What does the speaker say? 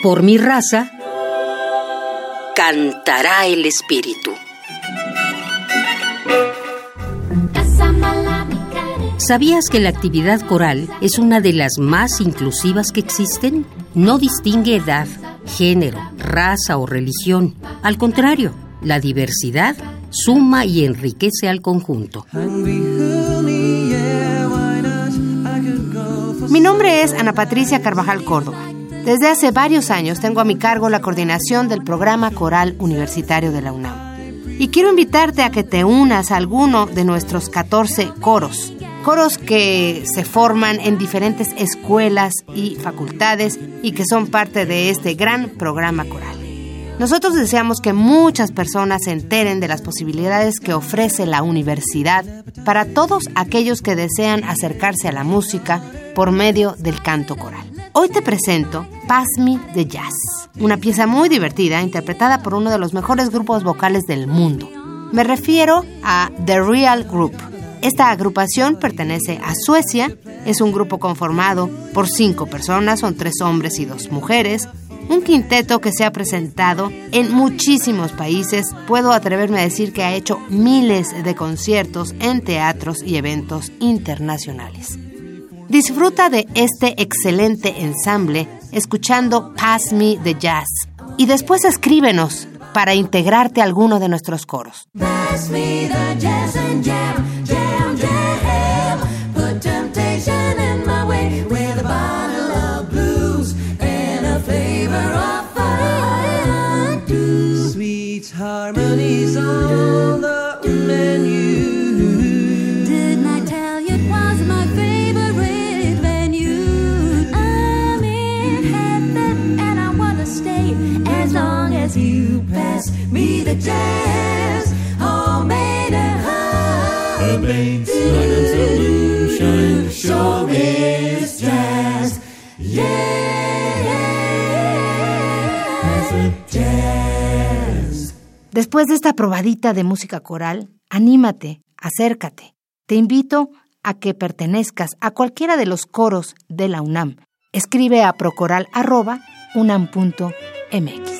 Por mi raza, cantará el espíritu. ¿Sabías que la actividad coral es una de las más inclusivas que existen? No distingue edad, género, raza o religión. Al contrario, la diversidad suma y enriquece al conjunto. Mi nombre es Ana Patricia Carvajal Córdoba. Desde hace varios años tengo a mi cargo la coordinación del programa coral universitario de la UNAM. Y quiero invitarte a que te unas a alguno de nuestros 14 coros. Coros que se forman en diferentes escuelas y facultades y que son parte de este gran programa coral. Nosotros deseamos que muchas personas se enteren de las posibilidades que ofrece la universidad para todos aquellos que desean acercarse a la música por medio del canto coral. Hoy te presento Pass Me the Jazz, una pieza muy divertida interpretada por uno de los mejores grupos vocales del mundo. Me refiero a The Real Group. Esta agrupación pertenece a Suecia, es un grupo conformado por cinco personas, son tres hombres y dos mujeres, un quinteto que se ha presentado en muchísimos países. Puedo atreverme a decir que ha hecho miles de conciertos en teatros y eventos internacionales. Disfruta de este excelente ensamble escuchando Pass Me the Jazz y después escríbenos para integrarte a alguno de nuestros coros. Harmonies on the menu. Didn't I tell you it was my favorite venue? I'm in heaven and I wanna stay as long as you pass me the jazz. Homemade and high. Her. Show me jazz. Después de esta probadita de música coral, anímate, acércate. Te invito a que pertenezcas a cualquiera de los coros de la UNAM. Escribe a procoral.unam.mx.